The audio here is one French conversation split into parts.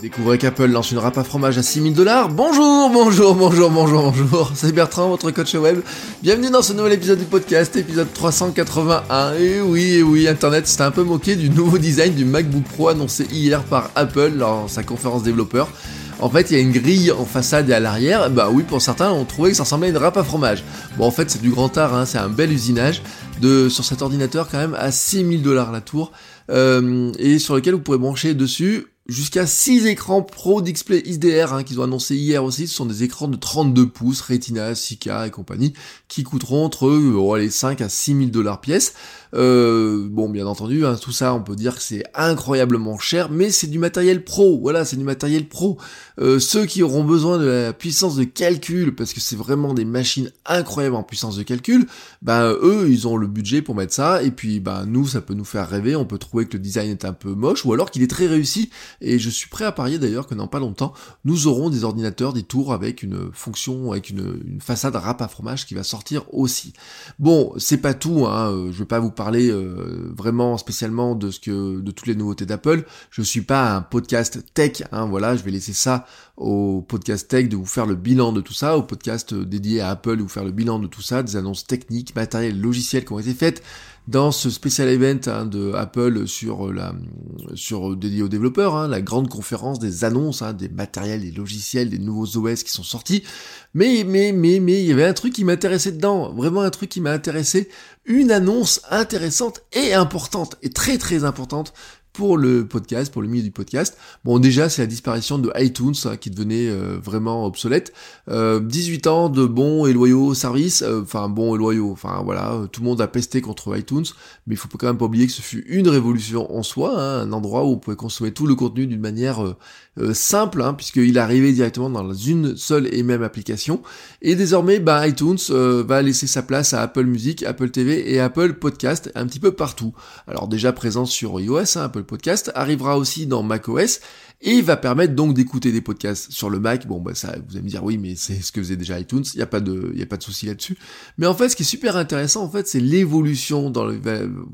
Découvrez qu'Apple lance une râpe à fromage à 6000 dollars. Bonjour, bonjour, bonjour, bonjour, bonjour. C'est Bertrand, votre coach web. Bienvenue dans ce nouvel épisode du podcast, épisode 381. Et oui, et oui, Internet s'est un peu moqué du nouveau design du MacBook Pro annoncé hier par Apple lors sa conférence développeur. En fait, il y a une grille en façade et à l'arrière. Bah oui, pour certains, on trouvait que ça ressemblait à une râpe à fromage. Bon, en fait, c'est du grand art, hein, c'est un bel usinage de sur cet ordinateur quand même à 6000 dollars la tour. Euh, et sur lequel vous pourrez brancher dessus jusqu'à 6 écrans Pro Display XDR hein, qu'ils ont annoncé hier aussi. Ce sont des écrans de 32 pouces, Retina, 6K et compagnie, qui coûteront entre oh, les 5 à 6 000 dollars pièce. Euh, bon, bien entendu, hein, tout ça, on peut dire que c'est incroyablement cher, mais c'est du matériel pro. Voilà, c'est du matériel pro. Euh, ceux qui auront besoin de la puissance de calcul, parce que c'est vraiment des machines incroyables en puissance de calcul, ben eux, ils ont le budget pour mettre ça. Et puis, ben nous, ça peut nous faire rêver. On peut trouver que le design est un peu moche, ou alors qu'il est très réussi. Et je suis prêt à parier d'ailleurs que dans pas longtemps, nous aurons des ordinateurs, des tours avec une fonction, avec une, une façade râpe à fromage qui va sortir aussi. Bon, c'est pas tout. Hein, euh, je vais pas vous parler euh, vraiment spécialement de ce que de toutes les nouveautés d'Apple. Je suis pas un podcast tech, hein, voilà, je vais laisser ça au podcast tech de vous faire le bilan de tout ça, au podcast euh, dédié à Apple de vous faire le bilan de tout ça, des annonces techniques, matérielles, logicielles qui ont été faites dans ce spécial event hein, de Apple sur la sur dédié aux développeurs, hein, la grande conférence des annonces, hein, des matériels, des logiciels, des nouveaux OS qui sont sortis. Mais mais mais mais il y avait un truc qui m'intéressait dedans, vraiment un truc qui m'a intéressé, une annonce intéressante et importante et très très importante pour le podcast, pour le milieu du podcast. Bon, déjà, c'est la disparition de iTunes hein, qui devenait euh, vraiment obsolète. Euh, 18 ans de bons et loyaux services, euh, enfin bons et loyaux, enfin voilà, euh, tout le monde a pesté contre iTunes, mais il faut quand même pas oublier que ce fut une révolution en soi, hein, un endroit où on pouvait consommer tout le contenu d'une manière simple, hein, puisqu'il arrivait directement dans une seule et même application. Et désormais, bah, iTunes va laisser sa place à Apple Music, Apple TV et Apple Podcast un petit peu partout. Alors déjà présent sur iOS, Apple Podcast, arrivera aussi dans macOS et va permettre donc d'écouter des podcasts sur le Mac. Bon, bah ça, vous allez me dire oui, mais c'est ce que faisait déjà iTunes. Il y a pas de, il a pas de souci là-dessus. Mais en fait, ce qui est super intéressant, en fait, c'est l'évolution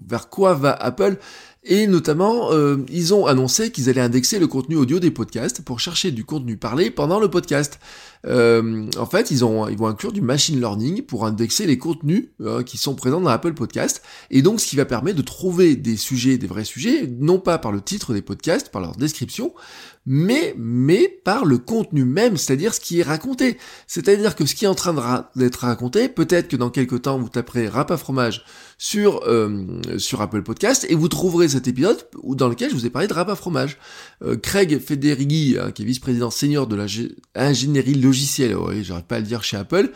vers quoi va Apple. Et notamment, euh, ils ont annoncé qu'ils allaient indexer le contenu audio des podcasts pour chercher du contenu parlé pendant le podcast. Euh, en fait, ils, ont, ils vont inclure du machine learning pour indexer les contenus euh, qui sont présents dans Apple Podcast. Et donc, ce qui va permettre de trouver des sujets, des vrais sujets, non pas par le titre des podcasts, par leur description, mais, mais par le contenu même, c'est-à-dire ce qui est raconté. C'est-à-dire que ce qui est en train d'être raconté, peut-être que dans quelques temps, vous taperez rap à fromage sur, euh, sur Apple Podcast et vous trouverez cet épisode dans lequel je vous ai parlé de rap à fromage. Euh, Craig Federighi, hein, qui est vice-président senior de l'ingénierie logicielle, oui, j'arrive pas à le dire chez Apple,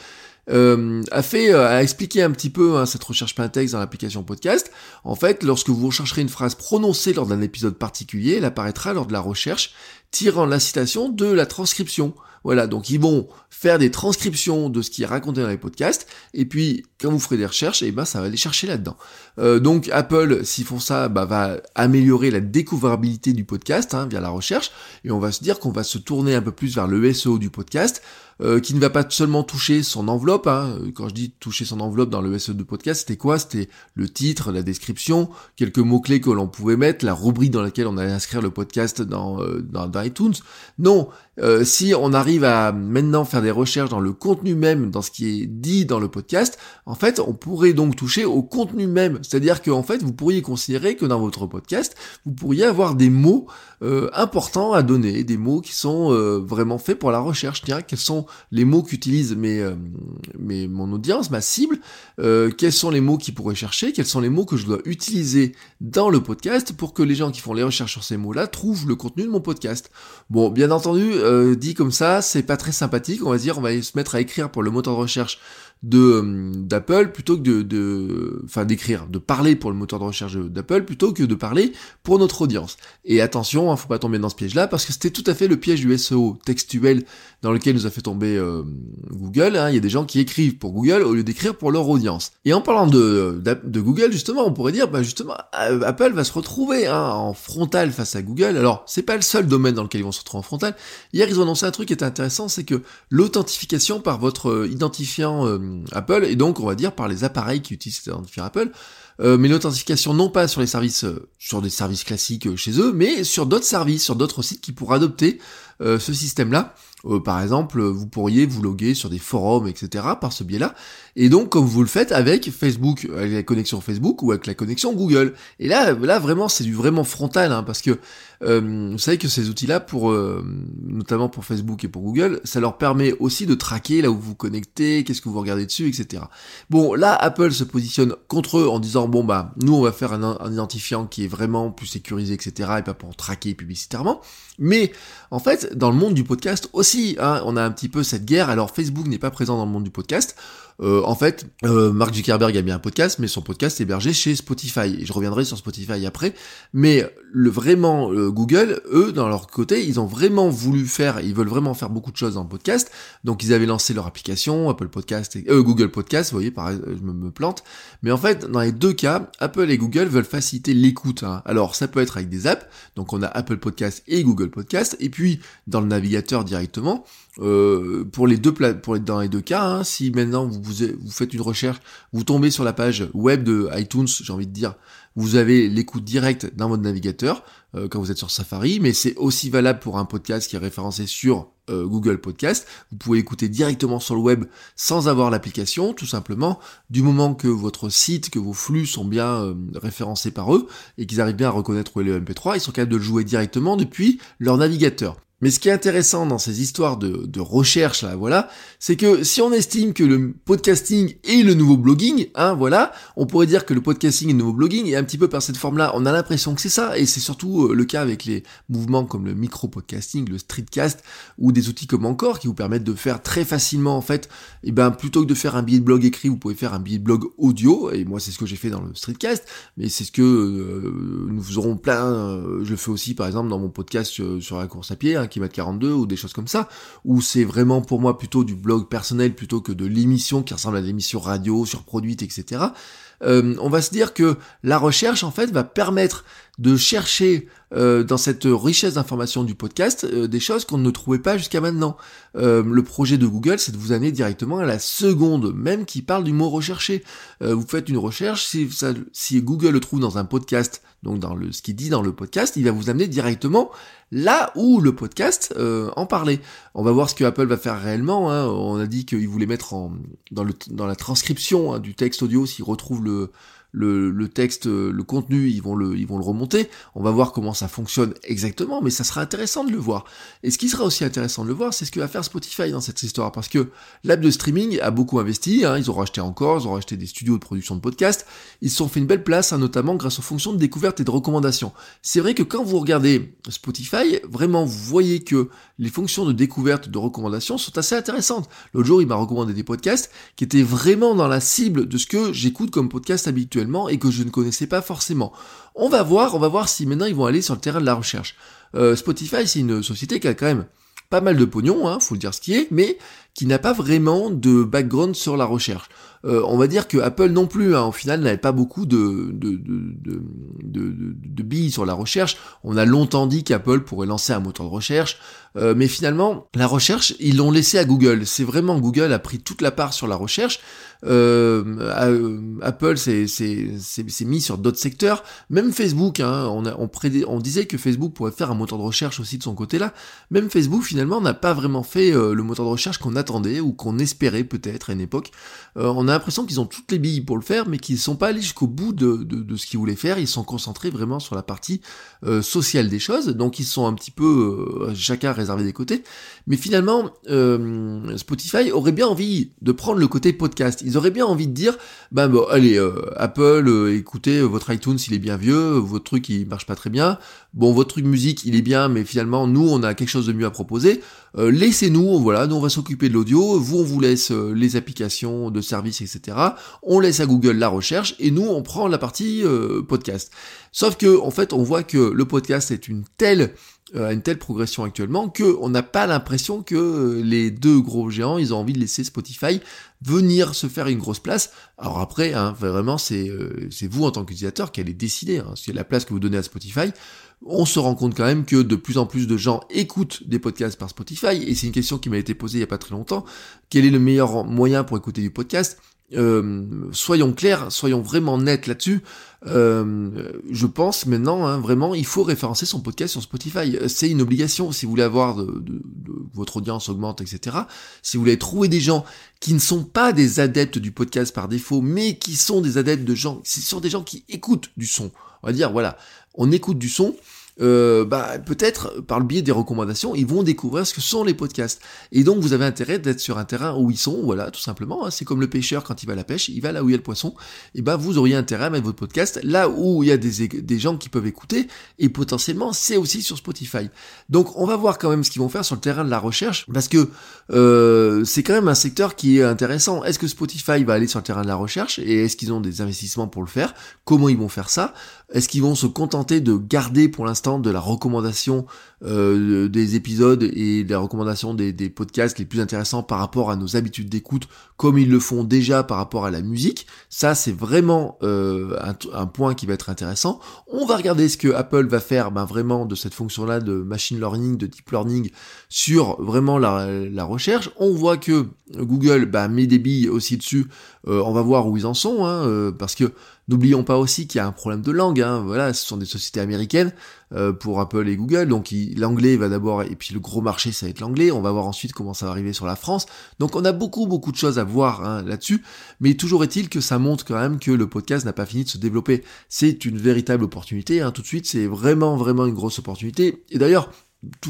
euh, a fait a expliqué un petit peu hein, cette recherche plein texte dans l'application podcast. En fait, lorsque vous rechercherez une phrase prononcée lors d'un épisode particulier, elle apparaîtra lors de la recherche, tirant la citation de la transcription. Voilà, donc ils vont faire des transcriptions de ce qui est raconté dans les podcasts, et puis quand vous ferez des recherches, eh ben ça va aller chercher là-dedans. Euh, donc Apple, s'ils font ça, bah, va améliorer la découvrabilité du podcast hein, via la recherche, et on va se dire qu'on va se tourner un peu plus vers le SEO du podcast, euh, qui ne va pas seulement toucher son enveloppe. Hein. Quand je dis toucher son enveloppe dans le SEO du podcast, c'était quoi? C'était le titre, la description, quelques mots-clés que l'on pouvait mettre, la rubrique dans laquelle on allait inscrire le podcast dans, euh, dans iTunes. Non, euh, si on arrive à maintenant faire des recherches dans le contenu même, dans ce qui est dit dans le podcast, en fait, on pourrait donc toucher au contenu même. C'est-à-dire que en fait, vous pourriez considérer que dans votre podcast, vous pourriez avoir des mots euh, importants à donner, des mots qui sont euh, vraiment faits pour la recherche. Tiens, quels sont les mots qu'utilise mes, mes, mon audience, ma cible Quels sont les mots qu'ils pourraient chercher Quels sont les mots que je dois utiliser dans le podcast pour que les gens qui font les recherches sur ces mots-là trouvent le contenu de mon podcast Bon, bien entendu, dit comme ça, c'est pas très sympathique. On va dire, on va se mettre à écrire pour le moteur de recherche de euh, d'Apple plutôt que de, de enfin d'écrire, de parler pour le moteur de recherche d'Apple plutôt que de parler pour notre audience. Et attention, hein, faut pas tomber dans ce piège-là parce que c'était tout à fait le piège du SEO textuel dans lequel nous a fait tomber euh, Google. Hein. Il y a des gens qui écrivent pour Google au lieu d'écrire pour leur audience. Et en parlant de, Google, justement, on pourrait dire, bah justement, Apple va se retrouver hein, en frontal face à Google. Alors, c'est pas le seul domaine dans lequel ils vont se retrouver en frontal. Hier, ils ont annoncé un truc qui est intéressant, c'est que l'authentification par votre euh, identifiant euh, Apple, et donc on va dire par les appareils qui utilisent cet identifiant Apple, euh, mais l'authentification non pas sur les services, sur des services classiques chez eux, mais sur d'autres services, sur d'autres sites qui pourraient adopter ce système-là. Euh, par exemple, vous pourriez vous loguer sur des forums, etc. par ce biais-là. Et donc, comme vous le faites avec Facebook, avec la connexion Facebook ou avec la connexion Google. Et là, là vraiment, c'est du vraiment frontal, hein, parce que euh, vous savez que ces outils-là, pour euh, notamment pour Facebook et pour Google, ça leur permet aussi de traquer là où vous connectez, qu'est-ce que vous regardez dessus, etc. Bon, là, Apple se positionne contre eux en disant bon bah, nous on va faire un, un identifiant qui est vraiment plus sécurisé, etc. et pas pour traquer publicitairement. Mais en fait, dans le monde du podcast aussi, hein, on a un petit peu cette guerre. Alors Facebook n'est pas présent dans le monde du podcast. Euh, en fait, euh, Mark Zuckerberg a bien un podcast, mais son podcast est hébergé chez Spotify. Je reviendrai sur Spotify après. Mais le vraiment euh, Google, eux, dans leur côté, ils ont vraiment voulu faire, ils veulent vraiment faire beaucoup de choses dans le podcast. Donc ils avaient lancé leur application, Apple Podcast, et, Google Podcast. Vous voyez, pareil, je me, plante. Mais en fait, dans les deux cas, Apple et Google veulent faciliter l'écoute. Hein. Alors ça peut être avec des apps. Donc on a Apple Podcast et Google Podcast. Et puis dans le navigateur directement. Euh, pour les deux pour dans les deux cas, hein, si maintenant vous, vous, faites une recherche, vous tombez sur la page web de iTunes, j'ai envie de dire, vous avez l'écoute directe dans votre navigateur euh, quand vous êtes sur Safari, mais c'est aussi valable pour un podcast qui est référencé sur euh, Google Podcast. Vous pouvez écouter directement sur le web sans avoir l'application, tout simplement, du moment que votre site, que vos flux sont bien référencés par eux et qu'ils arrivent bien à reconnaître où est le MP3, ils sont capables de le jouer directement depuis leur navigateur. Mais ce qui est intéressant dans ces histoires de, de recherche là, voilà, c'est que si on estime que le podcasting est le nouveau blogging, hein, voilà, on pourrait dire que le podcasting est le nouveau blogging et un petit peu par cette forme-là, on a l'impression que c'est ça et c'est surtout euh, le cas avec les mouvements comme le micro-podcasting, le streetcast ou des outils comme encore qui vous permettent de faire très facilement en fait, et eh ben plutôt que de faire un billet de blog écrit, vous pouvez faire un billet de blog audio et moi c'est ce que j'ai fait dans le streetcast, mais c'est ce que euh, nous aurons plein, euh, je le fais aussi par exemple dans mon podcast sur, la course à pied. Hein, qui 42 ou des choses comme ça, où c'est vraiment pour moi plutôt du blog personnel plutôt que de l'émission qui ressemble à l'émission radio surproduite, etc. Euh, on va se dire que la recherche en fait va permettre de chercher euh, dans cette richesse d'informations du podcast euh, des choses qu'on ne trouvait pas jusqu'à maintenant. le projet de Google, c'est de vous amener directement à la seconde même qui parle du mot recherché. vous faites une recherche, si, Google le trouve dans un podcast, donc dans le, ce qu'il dit dans le podcast, il va vous amener directement là où le podcast euh, en parlait. On va voir ce que Apple va faire réellement. Hein. On a dit qu'il voulait mettre en, dans, le, dans la transcription hein, du texte audio s'il retrouve le, le, texte, le contenu, ils vont le, remonter. On va voir comment ça fonctionne exactement, mais ça sera intéressant de le voir. Et ce qui sera aussi intéressant de le voir, c'est ce que va faire Spotify dans cette histoire, parce que l'app de streaming a beaucoup investi. Hein, ils ont racheté encore, ils ont racheté des studios de production de podcasts. Ils se sont fait une belle place, hein, notamment grâce aux fonctions de découverte et de recommandation. C'est vrai que quand vous regardez Spotify, vraiment, vous voyez que les fonctions de découverte, de recommandation sont assez intéressantes. L'autre jour, il m'a recommandé des podcasts qui étaient vraiment dans la cible de ce que j'écoute comme podcast habituel et que je ne connaissais pas forcément. On va voir, on va voir si maintenant ils vont aller sur le terrain de la recherche. Euh, Spotify, c'est une société qui a quand même pas mal de pognon, hein, faut le dire ce qui est, mais qui n'a pas vraiment de background sur la recherche. Euh, on va dire que Apple non plus, hein, au final, n'avait pas beaucoup de, de, de, de, billes sur la recherche. On a longtemps dit qu'Apple pourrait lancer un moteur de recherche, euh, mais finalement, la recherche, ils l'ont laissé à Google. C'est vraiment Google a pris toute la part sur la recherche. Euh, Apple s'est mis sur d'autres secteurs. Même Facebook, hein, on, a, on, on, disait que Facebook pourrait faire un moteur de recherche aussi de son côté-là. Même Facebook, finalement, n'a pas vraiment fait le moteur de recherche qu'on ou qu'on espérait peut-être à une époque. on on a l'impression qu'ils ont toutes les billes pour le faire, mais qu'ils ne sont pas allés jusqu'au bout de, ce qu'ils voulaient faire. Ils sont concentrés vraiment sur la partie euh, sociale des choses, donc ils sont un petit peu euh, chacun réservé des côtés. Mais finalement, euh, Spotify aurait bien envie de prendre le côté podcast. Ils auraient bien envie de dire, bah bon, allez, Apple, écoutez, votre iTunes il est bien vieux, votre truc il marche pas très bien. Bon, votre truc musique il est bien, mais finalement nous on a quelque chose de mieux à proposer. Laissez-nous, voilà, nous on va s'occuper l'audio, vous on vous laisse euh, les applications de services, etc. On laisse à Google la recherche et nous on prend la partie euh, podcast. Sauf que en fait on voit que le podcast est une telle euh, une telle progression actuellement que on n'a pas l'impression que les deux gros géants ils ont envie de laisser Spotify venir se faire une grosse place. Alors après, hein, vraiment c'est c'est vous en tant qu'utilisateur qui allez décider. Hein, c'est la place que vous donnez à Spotify on se rend compte quand même que de plus en plus de gens écoutent des podcasts par Spotify, et c'est une question qui m'a été posée il y a pas très longtemps. Quel est le meilleur moyen pour écouter du podcast? Euh, soyons clairs, soyons vraiment nets là-dessus. Euh, je pense maintenant, hein, vraiment, il faut référencer son podcast sur Spotify. C'est une obligation si vous voulez avoir de, votre audience augmente, etc. Si vous voulez trouver des gens qui ne sont pas des adeptes du podcast par défaut, mais qui sont des adeptes de gens, ce sont des gens qui écoutent du son. On va dire, voilà, on écoute du son, euh, bah, peut-être par le biais des recommandations, ils vont découvrir ce que sont les podcasts. Et donc vous avez intérêt d'être sur un terrain où ils sont, voilà, tout simplement. Hein. C'est comme le pêcheur quand il va à la pêche, il va là où il y a le poisson. Et ben vous auriez intérêt à mettre votre podcast là où il y a des, gens qui peuvent écouter. Et potentiellement, c'est aussi sur Spotify. Donc on va voir quand même ce qu'ils vont faire sur le terrain de la recherche, parce que euh, c'est quand même un secteur qui est intéressant. Est-ce que Spotify va aller sur le terrain de la recherche et est-ce qu'ils ont des investissements pour le faire? Comment ils vont faire ça? Est-ce qu'ils vont se contenter de garder pour l'instant de la recommandation euh, des épisodes et de la recommandation des, podcasts les plus intéressants par rapport à nos habitudes d'écoute, comme ils le font déjà par rapport à la musique? Ça, c'est vraiment euh, un, point qui va être intéressant. On va regarder ce que Apple va faire ben, vraiment de cette fonction-là de machine learning, de deep learning sur vraiment la, recherche. On voit que Google ben, met des billes aussi dessus. Euh, on va voir où ils en sont, hein, parce que N'oublions pas aussi qu'il y a un problème de langue. Hein. Voilà, ce sont des sociétés américaines euh, pour Apple et Google, donc l'anglais va d'abord, et puis le gros marché ça va être l'anglais. On va voir ensuite comment ça va arriver sur la France. Donc on a beaucoup beaucoup de choses à voir hein, là-dessus. Mais toujours est-il que ça montre quand même que le podcast n'a pas fini de se développer. C'est une véritable opportunité. Hein. Tout de suite, c'est vraiment vraiment une grosse opportunité. Et d'ailleurs,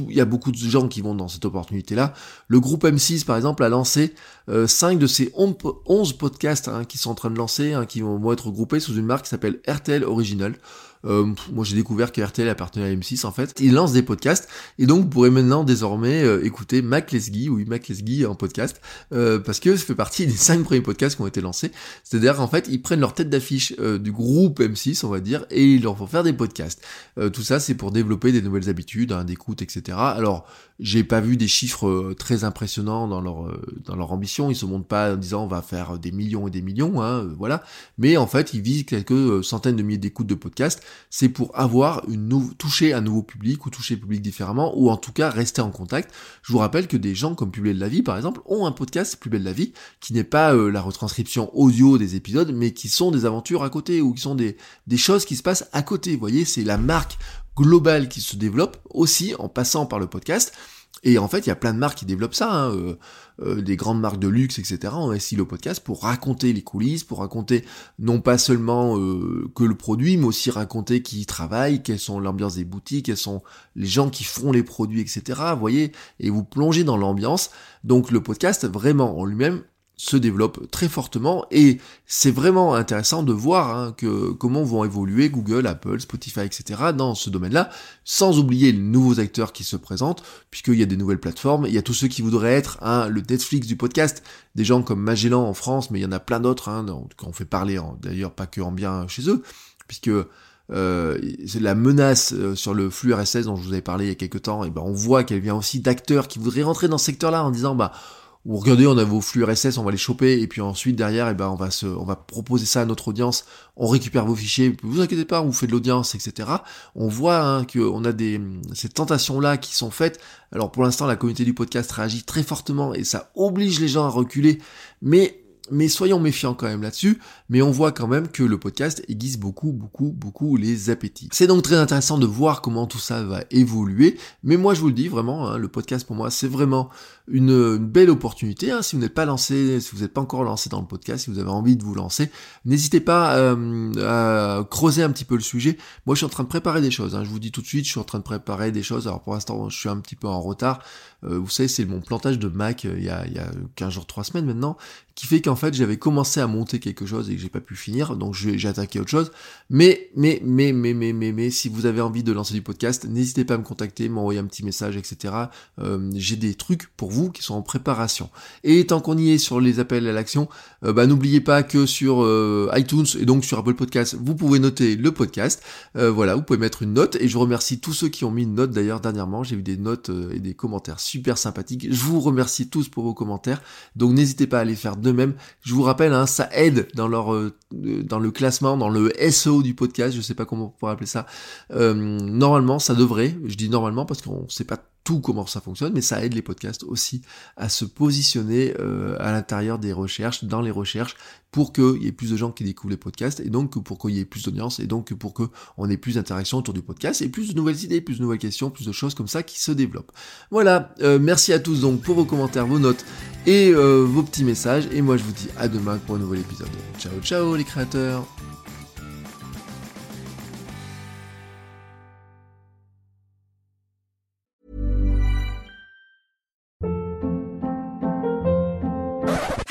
il y a beaucoup de gens qui vont dans cette opportunité-là. Le groupe M6, par exemple, a lancé euh, 5 de ces 11 podcasts hein, qui sont en train de lancer, hein, qui vont être groupés sous une marque qui s'appelle RTL Original. Euh, moi j'ai découvert que RTL appartenait à M6 en fait. Il lance des podcasts et donc vous pourrez maintenant désormais euh, écouter Mac Lesguy, oui Mac Lesguy en podcast, euh, parce que ça fait partie des cinq premiers podcasts qui ont été lancés. C'est-à-dire en fait ils prennent leur tête d'affiche du groupe M6 on va dire et ils leur font faire des podcasts. tout ça c'est pour développer des nouvelles habitudes, hein, d'écoute, etc. Alors j'ai pas vu des chiffres très impressionnants dans leur dans leur ambition. Ils se montrent pas en disant on va faire des millions et des millions, hein, voilà. Mais en fait ils visent quelques centaines de milliers d'écoutes de podcasts c'est pour avoir une toucher un nouveau public ou toucher le public différemment ou en tout cas rester en contact. Je vous rappelle que des gens comme Plus de la vie par exemple ont un podcast Plus belle de la vie qui n'est pas euh, la retranscription audio des épisodes mais qui sont des aventures à côté ou qui sont des, des choses qui se passent à côté. Vous voyez, c'est la marque globale qui se développe aussi en passant par le podcast. Et en fait, il y a plein de marques qui développent ça, hein, euh, euh, des grandes marques de luxe, etc. On ici le podcast pour raconter les coulisses, pour raconter non pas seulement euh, que le produit, mais aussi raconter qui travaille, quelles sont l'ambiance des boutiques, quels sont les gens qui font les produits, etc. Vous voyez, et vous plongez dans l'ambiance. Donc le podcast, vraiment en lui-même, se développe très fortement et c'est vraiment intéressant de voir hein, que comment vont évoluer Google, Apple, Spotify, etc. dans ce domaine-là, sans oublier les nouveaux acteurs qui se présentent, puisqu'il y a des nouvelles plateformes, il y a tous ceux qui voudraient être hein, le Netflix du podcast, des gens comme Magellan en France, mais il y en a plein d'autres, hein, qu'on fait parler d'ailleurs pas que en bien chez eux, puisque euh, la menace euh, sur le flux RSS dont je vous avais parlé il y a quelques temps, et ben on voit qu'elle vient aussi d'acteurs qui voudraient rentrer dans ce secteur-là en disant bah ou regardez, on a vos flux RSS, on va les choper, et puis ensuite derrière, eh ben, on va on va proposer ça à notre audience, on récupère vos fichiers, vous inquiétez pas, on vous fait de l'audience, etc. On voit hein, qu'on a des, ces tentations-là qui sont faites. Alors pour l'instant, la communauté du podcast réagit très fortement, et ça oblige les gens à reculer, mais mais soyons méfiants quand même là-dessus, mais on voit quand même que le podcast aiguise beaucoup, beaucoup, beaucoup les appétits. C'est donc très intéressant de voir comment tout ça va évoluer, mais moi je vous le dis vraiment, hein, le podcast pour moi c'est vraiment une, belle opportunité. Hein. Si vous n'êtes pas lancé, si vous n'êtes pas encore lancé dans le podcast, si vous avez envie de vous lancer, n'hésitez pas euh, à creuser un petit peu le sujet. Moi je suis en train de préparer des choses, hein. je vous dis tout de suite, je suis en train de préparer des choses, alors pour l'instant je suis un petit peu en retard, euh, vous savez c'est mon plantage de Mac euh, il, y a, il y a 15 jours, 3 semaines maintenant, qui fait qu'en fait j'avais commencé à monter quelque chose et que j'ai pas pu finir, donc j'ai attaqué autre chose. Mais, mais, mais, mais, mais, mais, mais, si vous avez envie de lancer du podcast, n'hésitez pas à me contacter, m'envoyer un petit message, etc. Euh, j'ai des trucs pour vous qui sont en préparation. Et tant qu'on y est sur les appels à l'action, euh, bah, n'oubliez pas que sur euh, iTunes et donc sur Apple Podcast, vous pouvez noter le podcast. voilà, vous pouvez mettre une note et je remercie tous ceux qui ont mis une note d'ailleurs dernièrement. J'ai eu des notes et des commentaires super sympathiques. Je vous remercie tous pour vos commentaires. Donc n'hésitez pas à les faire de même. Je vous rappelle, hein, ça aide dans leur dans le classement, dans le SEO du podcast. Je sais pas comment on pourrait appeler ça. normalement, ça devrait. Je dis normalement parce qu'on sait pas tout comment ça fonctionne, mais ça aide les podcasts aussi à se positionner euh, à l'intérieur des recherches, dans les recherches, pour qu'il y ait plus de gens qui découvrent les podcasts, et donc pour qu'il y ait plus d'audience, et donc pour qu'on ait plus d'interactions autour du podcast, et plus de nouvelles idées, plus de nouvelles questions, plus de choses comme ça qui se développent. Voilà, euh, merci à tous donc pour vos commentaires, vos notes et euh, vos petits messages, et moi je vous dis à demain pour un nouvel épisode. Ciao ciao les créateurs